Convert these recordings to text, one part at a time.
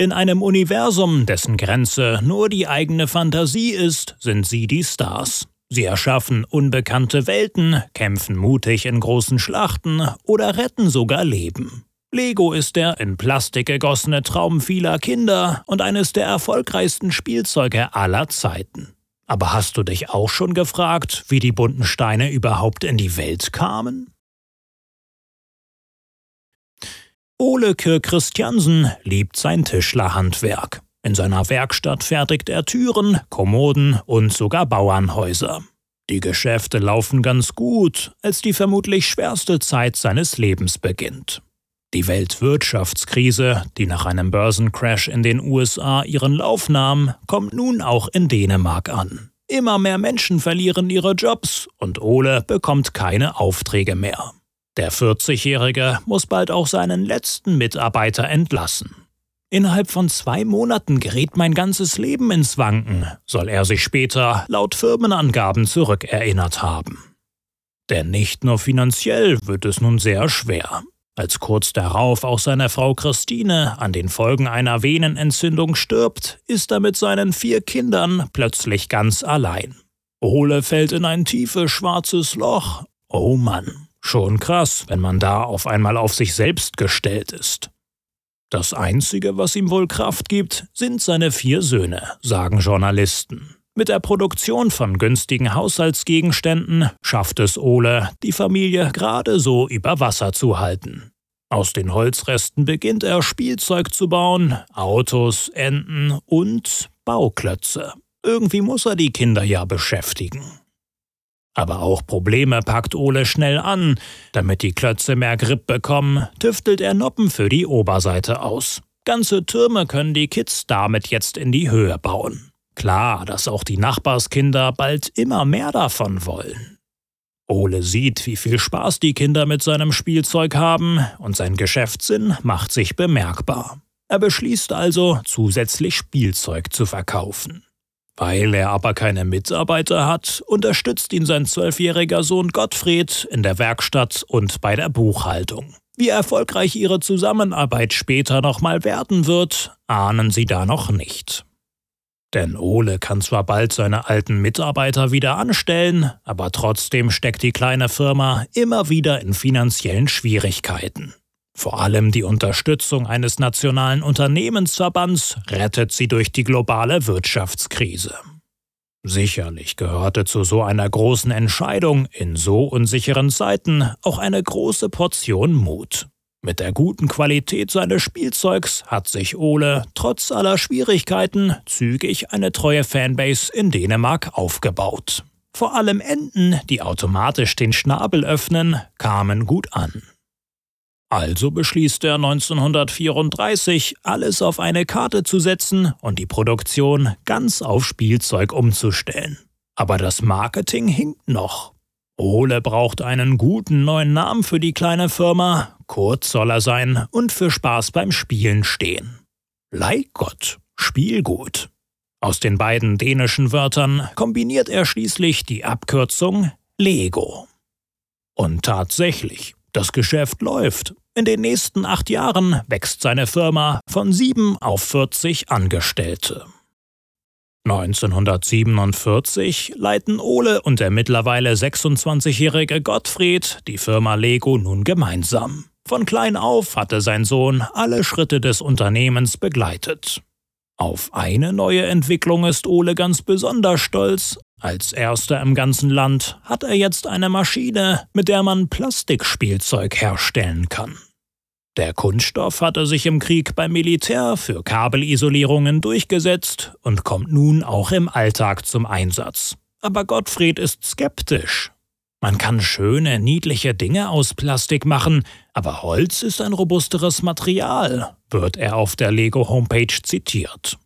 In einem Universum, dessen Grenze nur die eigene Fantasie ist, sind sie die Stars. Sie erschaffen unbekannte Welten, kämpfen mutig in großen Schlachten oder retten sogar Leben. Lego ist der in Plastik gegossene Traum vieler Kinder und eines der erfolgreichsten Spielzeuge aller Zeiten. Aber hast du dich auch schon gefragt, wie die bunten Steine überhaupt in die Welt kamen? Ole Kirk Christiansen liebt sein Tischlerhandwerk. In seiner Werkstatt fertigt er Türen, Kommoden und sogar Bauernhäuser. Die Geschäfte laufen ganz gut, als die vermutlich schwerste Zeit seines Lebens beginnt. Die Weltwirtschaftskrise, die nach einem Börsencrash in den USA ihren Lauf nahm, kommt nun auch in Dänemark an. Immer mehr Menschen verlieren ihre Jobs und Ole bekommt keine Aufträge mehr. Der 40-Jährige muss bald auch seinen letzten Mitarbeiter entlassen. Innerhalb von zwei Monaten gerät mein ganzes Leben ins Wanken, soll er sich später laut Firmenangaben zurückerinnert haben. Denn nicht nur finanziell wird es nun sehr schwer. Als kurz darauf auch seine Frau Christine an den Folgen einer Venenentzündung stirbt, ist er mit seinen vier Kindern plötzlich ganz allein. Ole fällt in ein tiefes schwarzes Loch. Oh Mann, schon krass, wenn man da auf einmal auf sich selbst gestellt ist. Das Einzige, was ihm wohl Kraft gibt, sind seine vier Söhne, sagen Journalisten. Mit der Produktion von günstigen Haushaltsgegenständen schafft es Ole, die Familie gerade so über Wasser zu halten. Aus den Holzresten beginnt er Spielzeug zu bauen, Autos, Enten und Bauklötze. Irgendwie muss er die Kinder ja beschäftigen. Aber auch Probleme packt Ole schnell an. Damit die Klötze mehr Grip bekommen, tüftelt er Noppen für die Oberseite aus. Ganze Türme können die Kids damit jetzt in die Höhe bauen. Klar, dass auch die Nachbarskinder bald immer mehr davon wollen. Ole sieht, wie viel Spaß die Kinder mit seinem Spielzeug haben, und sein Geschäftssinn macht sich bemerkbar. Er beschließt also, zusätzlich Spielzeug zu verkaufen. Weil er aber keine Mitarbeiter hat, unterstützt ihn sein zwölfjähriger Sohn Gottfried in der Werkstatt und bei der Buchhaltung. Wie erfolgreich ihre Zusammenarbeit später nochmal werden wird, ahnen sie da noch nicht. Denn Ole kann zwar bald seine alten Mitarbeiter wieder anstellen, aber trotzdem steckt die kleine Firma immer wieder in finanziellen Schwierigkeiten. Vor allem die Unterstützung eines nationalen Unternehmensverbands rettet sie durch die globale Wirtschaftskrise. Sicherlich gehörte zu so einer großen Entscheidung in so unsicheren Zeiten auch eine große Portion Mut. Mit der guten Qualität seines Spielzeugs hat sich Ole trotz aller Schwierigkeiten zügig eine treue Fanbase in Dänemark aufgebaut. Vor allem Enten, die automatisch den Schnabel öffnen, kamen gut an. Also beschließt er 1934, alles auf eine Karte zu setzen und die Produktion ganz auf Spielzeug umzustellen. Aber das Marketing hinkt noch. Ole braucht einen guten neuen Namen für die kleine Firma, kurz soll er sein und für Spaß beim Spielen stehen. Leihgott, Spielgut. Aus den beiden dänischen Wörtern kombiniert er schließlich die Abkürzung Lego. Und tatsächlich, das Geschäft läuft. In den nächsten acht Jahren wächst seine Firma von sieben auf 40 Angestellte. 1947 leiten Ole und der mittlerweile 26-jährige Gottfried die Firma Lego nun gemeinsam. Von klein auf hatte sein Sohn alle Schritte des Unternehmens begleitet. Auf eine neue Entwicklung ist Ole ganz besonders stolz. Als erster im ganzen Land hat er jetzt eine Maschine, mit der man Plastikspielzeug herstellen kann. Der Kunststoff hatte sich im Krieg beim Militär für Kabelisolierungen durchgesetzt und kommt nun auch im Alltag zum Einsatz. Aber Gottfried ist skeptisch. Man kann schöne, niedliche Dinge aus Plastik machen, aber Holz ist ein robusteres Material, wird er auf der Lego-Homepage zitiert.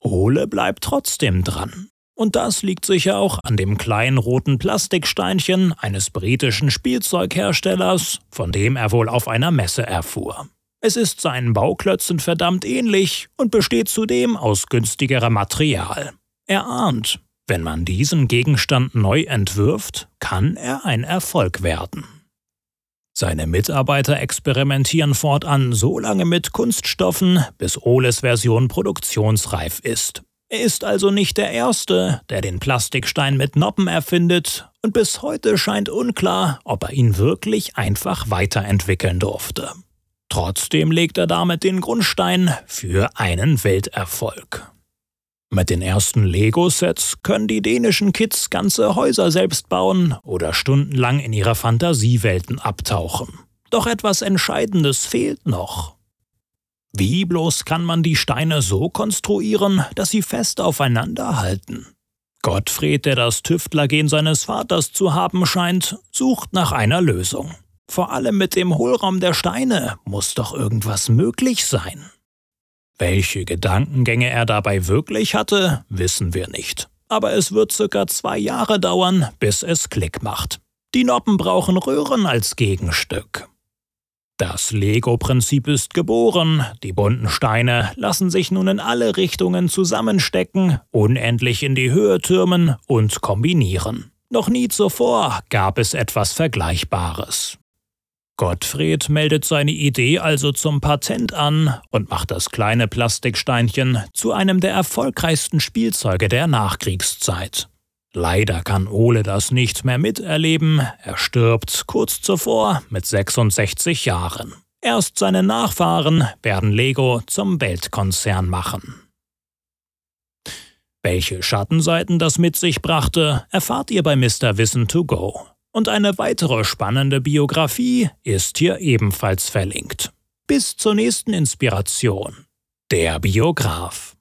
Ole bleibt trotzdem dran. Und das liegt sicher auch an dem kleinen roten Plastiksteinchen eines britischen Spielzeugherstellers, von dem er wohl auf einer Messe erfuhr. Es ist seinen Bauklötzen verdammt ähnlich und besteht zudem aus günstigerem Material. Er ahnt, wenn man diesen Gegenstand neu entwirft, kann er ein Erfolg werden. Seine Mitarbeiter experimentieren fortan so lange mit Kunststoffen, bis Oles Version produktionsreif ist. Er ist also nicht der Erste, der den Plastikstein mit Noppen erfindet, und bis heute scheint unklar, ob er ihn wirklich einfach weiterentwickeln durfte. Trotzdem legt er damit den Grundstein für einen Welterfolg. Mit den ersten Lego-Sets können die dänischen Kids ganze Häuser selbst bauen oder stundenlang in ihre Fantasiewelten abtauchen. Doch etwas Entscheidendes fehlt noch. Wie bloß kann man die Steine so konstruieren, dass sie fest aufeinander halten? Gottfried, der das Tüftlergehen seines Vaters zu haben scheint, sucht nach einer Lösung. Vor allem mit dem Hohlraum der Steine muss doch irgendwas möglich sein. Welche Gedankengänge er dabei wirklich hatte, wissen wir nicht. Aber es wird circa zwei Jahre dauern, bis es Klick macht. Die Noppen brauchen Röhren als Gegenstück. Das Lego-Prinzip ist geboren, die bunten Steine lassen sich nun in alle Richtungen zusammenstecken, unendlich in die Höhe türmen und kombinieren. Noch nie zuvor gab es etwas Vergleichbares. Gottfried meldet seine Idee also zum Patent an und macht das kleine Plastiksteinchen zu einem der erfolgreichsten Spielzeuge der Nachkriegszeit. Leider kann Ole das nicht mehr miterleben, er stirbt kurz zuvor mit 66 Jahren. Erst seine Nachfahren werden Lego zum Weltkonzern machen. Welche Schattenseiten das mit sich brachte, erfahrt ihr bei Mr. Wissen to Go. Und eine weitere spannende Biografie ist hier ebenfalls verlinkt. Bis zur nächsten Inspiration. Der Biograf.